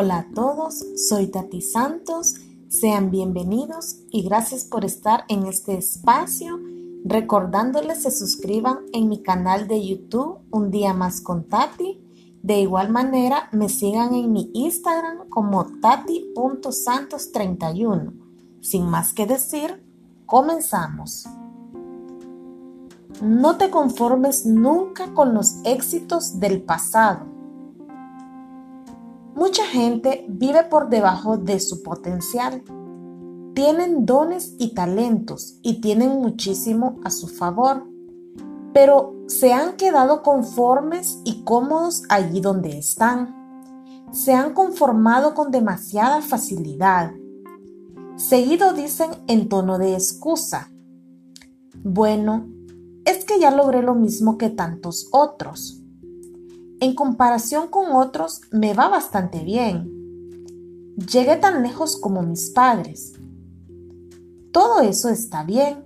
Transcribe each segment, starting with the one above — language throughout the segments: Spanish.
Hola a todos, soy Tati Santos, sean bienvenidos y gracias por estar en este espacio, recordándoles se suscriban en mi canal de YouTube Un día más con Tati. De igual manera, me sigan en mi Instagram como tati.santos31. Sin más que decir, comenzamos. No te conformes nunca con los éxitos del pasado Mucha gente vive por debajo de su potencial. Tienen dones y talentos y tienen muchísimo a su favor, pero se han quedado conformes y cómodos allí donde están. Se han conformado con demasiada facilidad. Seguido dicen en tono de excusa, bueno, es que ya logré lo mismo que tantos otros. En comparación con otros, me va bastante bien. Llegué tan lejos como mis padres. Todo eso está bien,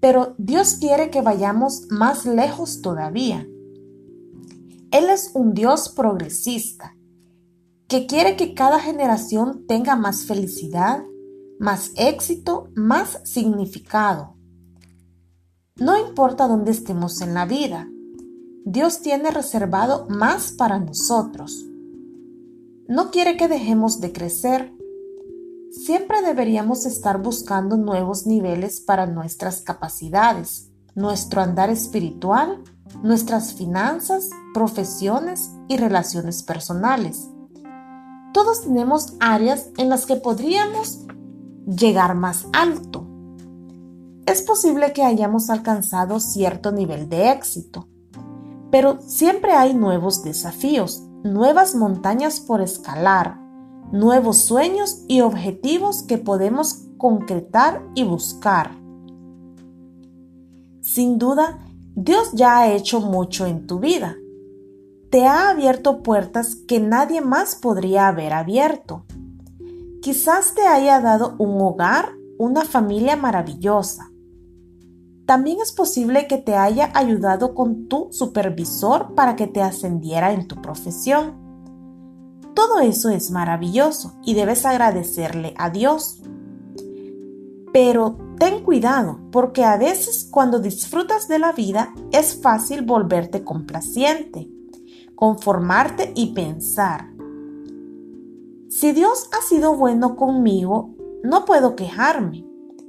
pero Dios quiere que vayamos más lejos todavía. Él es un Dios progresista, que quiere que cada generación tenga más felicidad, más éxito, más significado. No importa dónde estemos en la vida, Dios tiene reservado más para nosotros. No quiere que dejemos de crecer. Siempre deberíamos estar buscando nuevos niveles para nuestras capacidades, nuestro andar espiritual, nuestras finanzas, profesiones y relaciones personales. Todos tenemos áreas en las que podríamos llegar más alto. Es posible que hayamos alcanzado cierto nivel de éxito pero siempre hay nuevos desafíos, nuevas montañas por escalar, nuevos sueños y objetivos que podemos concretar y buscar. Sin duda, Dios ya ha hecho mucho en tu vida. Te ha abierto puertas que nadie más podría haber abierto. Quizás te haya dado un hogar, una familia maravillosa, también es posible que te haya ayudado con tu supervisor para que te ascendiera en tu profesión. Todo eso es maravilloso y debes agradecerle a Dios. Pero ten cuidado porque a veces cuando disfrutas de la vida es fácil volverte complaciente, conformarte y pensar. Si Dios ha sido bueno conmigo, no puedo quejarme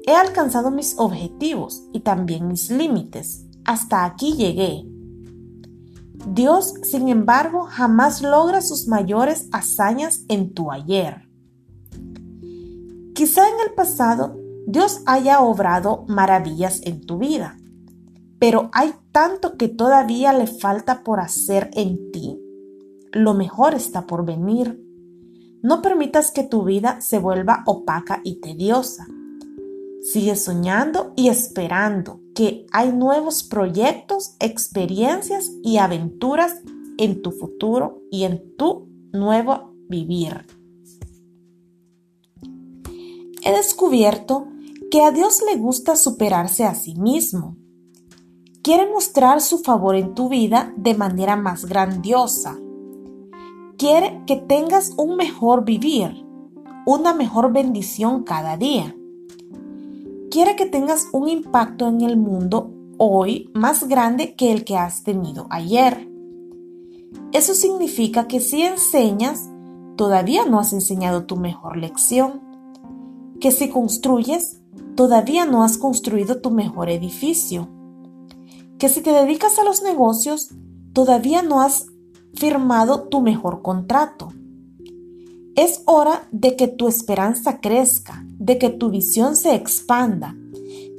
He alcanzado mis objetivos y también mis límites. Hasta aquí llegué. Dios, sin embargo, jamás logra sus mayores hazañas en tu ayer. Quizá en el pasado Dios haya obrado maravillas en tu vida, pero hay tanto que todavía le falta por hacer en ti. Lo mejor está por venir. No permitas que tu vida se vuelva opaca y tediosa. Sigue soñando y esperando que hay nuevos proyectos, experiencias y aventuras en tu futuro y en tu nuevo vivir. He descubierto que a Dios le gusta superarse a sí mismo. Quiere mostrar su favor en tu vida de manera más grandiosa. Quiere que tengas un mejor vivir, una mejor bendición cada día quiere que tengas un impacto en el mundo hoy más grande que el que has tenido ayer. Eso significa que si enseñas, todavía no has enseñado tu mejor lección. Que si construyes, todavía no has construido tu mejor edificio. Que si te dedicas a los negocios, todavía no has firmado tu mejor contrato. Es hora de que tu esperanza crezca, de que tu visión se expanda,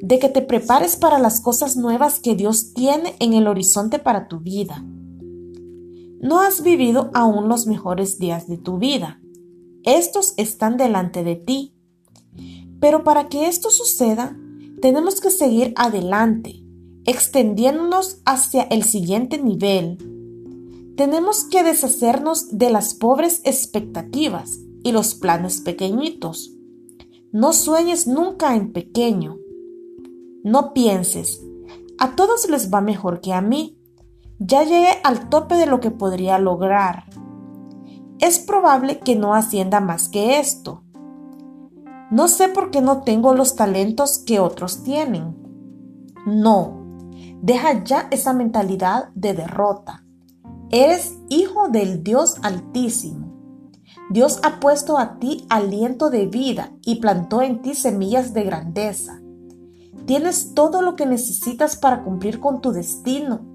de que te prepares para las cosas nuevas que Dios tiene en el horizonte para tu vida. No has vivido aún los mejores días de tu vida. Estos están delante de ti. Pero para que esto suceda, tenemos que seguir adelante, extendiéndonos hacia el siguiente nivel, tenemos que deshacernos de las pobres expectativas y los planes pequeñitos. No sueñes nunca en pequeño. No pienses, a todos les va mejor que a mí. Ya llegué al tope de lo que podría lograr. es probable que no ascienda más que esto. No sé por qué no tengo los talentos que otros tienen. No, deja ya esa mentalidad de derrota. Eres hijo del Dios Altísimo. Dios ha puesto a ti aliento de vida y plantó en ti semillas de grandeza. Tienes todo lo que necesitas para cumplir con tu destino.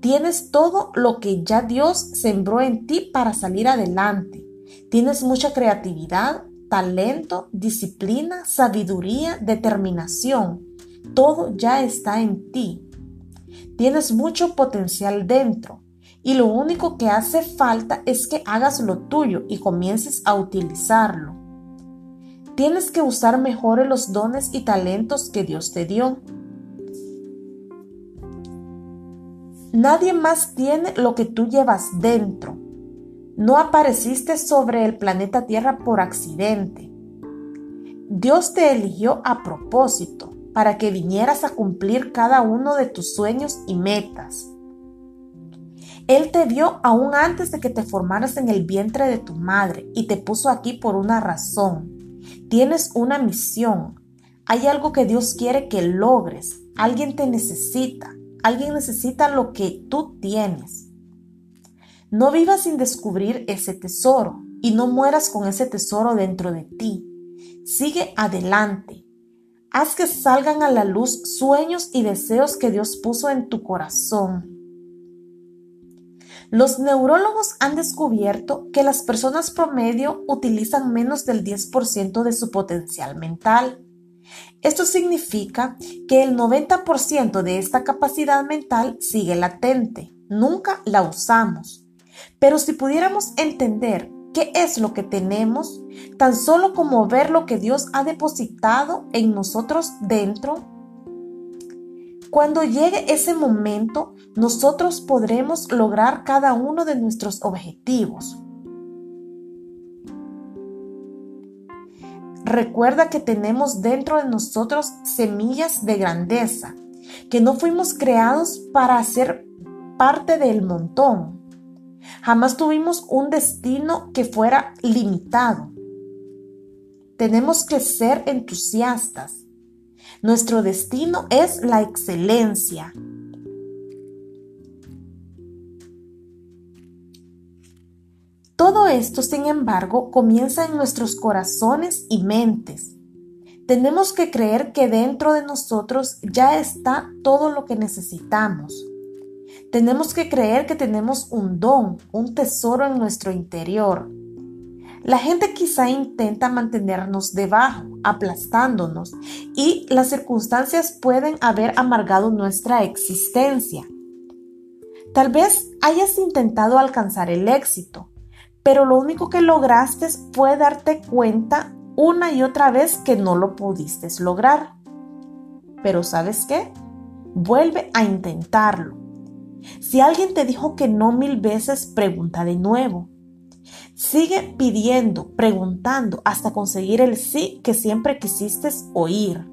Tienes todo lo que ya Dios sembró en ti para salir adelante. Tienes mucha creatividad, talento, disciplina, sabiduría, determinación. Todo ya está en ti. Tienes mucho potencial dentro y lo único que hace falta es que hagas lo tuyo y comiences a utilizarlo. Tienes que usar mejor los dones y talentos que Dios te dio. Nadie más tiene lo que tú llevas dentro. No apareciste sobre el planeta Tierra por accidente. Dios te eligió a propósito para que vinieras a cumplir cada uno de tus sueños y metas. Él te vio aún antes de que te formaras en el vientre de tu madre y te puso aquí por una razón. Tienes una misión. Hay algo que Dios quiere que logres. Alguien te necesita. Alguien necesita lo que tú tienes. No vivas sin descubrir ese tesoro y no mueras con ese tesoro dentro de ti. Sigue adelante. Haz que salgan a la luz sueños y deseos que Dios puso en tu corazón. Los neurólogos han descubierto que las personas promedio utilizan menos del 10% de su potencial mental. Esto significa que el 90% de esta capacidad mental sigue latente, nunca la usamos. Pero si pudiéramos entender qué es lo que tenemos, tan solo como ver lo que Dios ha depositado en nosotros dentro, cuando llegue ese momento, nosotros podremos lograr cada uno de nuestros objetivos. Recuerda que tenemos dentro de nosotros semillas de grandeza, que no fuimos creados para ser parte del montón. Jamás tuvimos un destino que fuera limitado. Tenemos que ser entusiastas. Nuestro destino es la excelencia. Todo esto, sin embargo, comienza en nuestros corazones y mentes. Tenemos que creer que dentro de nosotros ya está todo lo que necesitamos. Tenemos que creer que tenemos un don, un tesoro en nuestro interior. La gente quizá intenta mantenernos debajo, aplastándonos, y las circunstancias pueden haber amargado nuestra existencia. Tal vez hayas intentado alcanzar el éxito, pero lo único que lograste fue darte cuenta una y otra vez que no lo pudiste lograr. Pero ¿sabes qué? Vuelve a intentarlo. Si alguien te dijo que no mil veces, pregunta de nuevo. Sigue pidiendo, preguntando hasta conseguir el sí que siempre quisiste oír.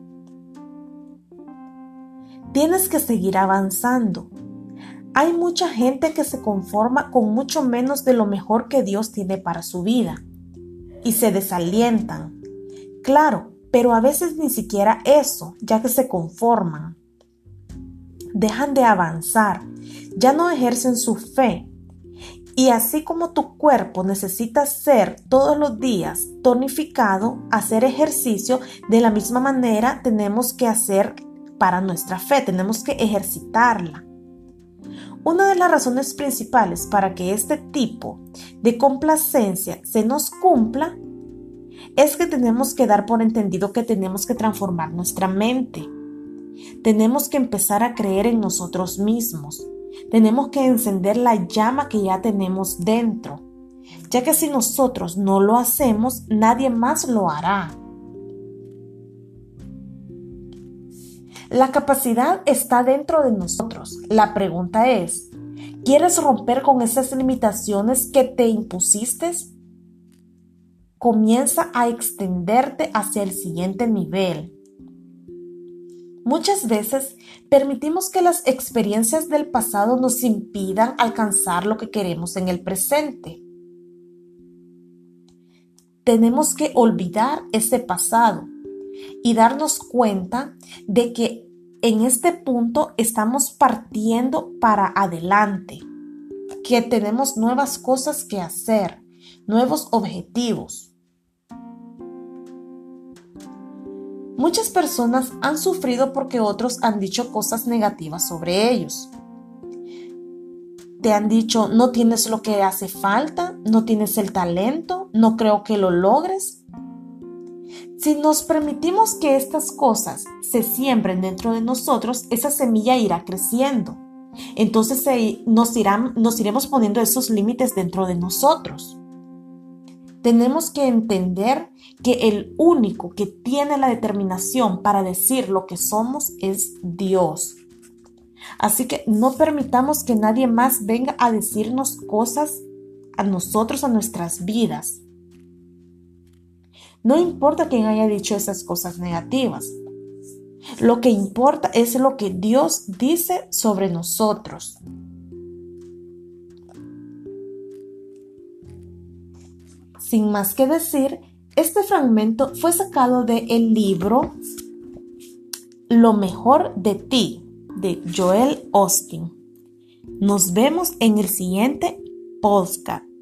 Tienes que seguir avanzando. Hay mucha gente que se conforma con mucho menos de lo mejor que Dios tiene para su vida y se desalientan. Claro, pero a veces ni siquiera eso, ya que se conforman. Dejan de avanzar ya no ejercen su fe. Y así como tu cuerpo necesita ser todos los días tonificado, hacer ejercicio, de la misma manera tenemos que hacer para nuestra fe, tenemos que ejercitarla. Una de las razones principales para que este tipo de complacencia se nos cumpla es que tenemos que dar por entendido que tenemos que transformar nuestra mente. Tenemos que empezar a creer en nosotros mismos. Tenemos que encender la llama que ya tenemos dentro, ya que si nosotros no lo hacemos, nadie más lo hará. La capacidad está dentro de nosotros. La pregunta es, ¿quieres romper con esas limitaciones que te impusiste? Comienza a extenderte hacia el siguiente nivel. Muchas veces permitimos que las experiencias del pasado nos impidan alcanzar lo que queremos en el presente. tenemos que olvidar ese pasado y darnos cuenta de que en este punto estamos partiendo para adelante, que tenemos nuevas cosas que hacer, nuevos objetivos. Muchas personas han sufrido porque otros han dicho cosas negativas sobre ellos. Te han dicho, no tienes lo que hace falta, no tienes el talento, no creo que lo logres. Si nos permitimos que estas cosas se siembren dentro de nosotros, esa semilla irá creciendo. Entonces nos, nos iremos poniendo esos límites dentro de nosotros tenemos que entender que el único que tiene la determinación para decir lo que somos es Dios. Así que no permitamos que nadie más venga a decirnos cosas a nosotros, a nuestras vidas. No importa quién haya dicho esas cosas negativas. Lo que importa es lo que Dios dice sobre nosotros. Sin más que decir, este fragmento fue sacado del el libro Lo mejor de ti de Joel Austin. Nos vemos en el siguiente podcast.